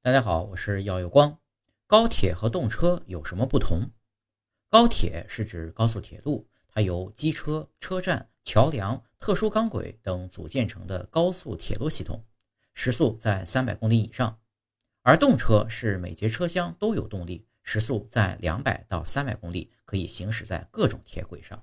大家好，我是耀有光。高铁和动车有什么不同？高铁是指高速铁路，它由机车、车站、桥梁、特殊钢轨等组建成的高速铁路系统，时速在三百公里以上；而动车是每节车厢都有动力，时速在两百到三百公里，可以行驶在各种铁轨上。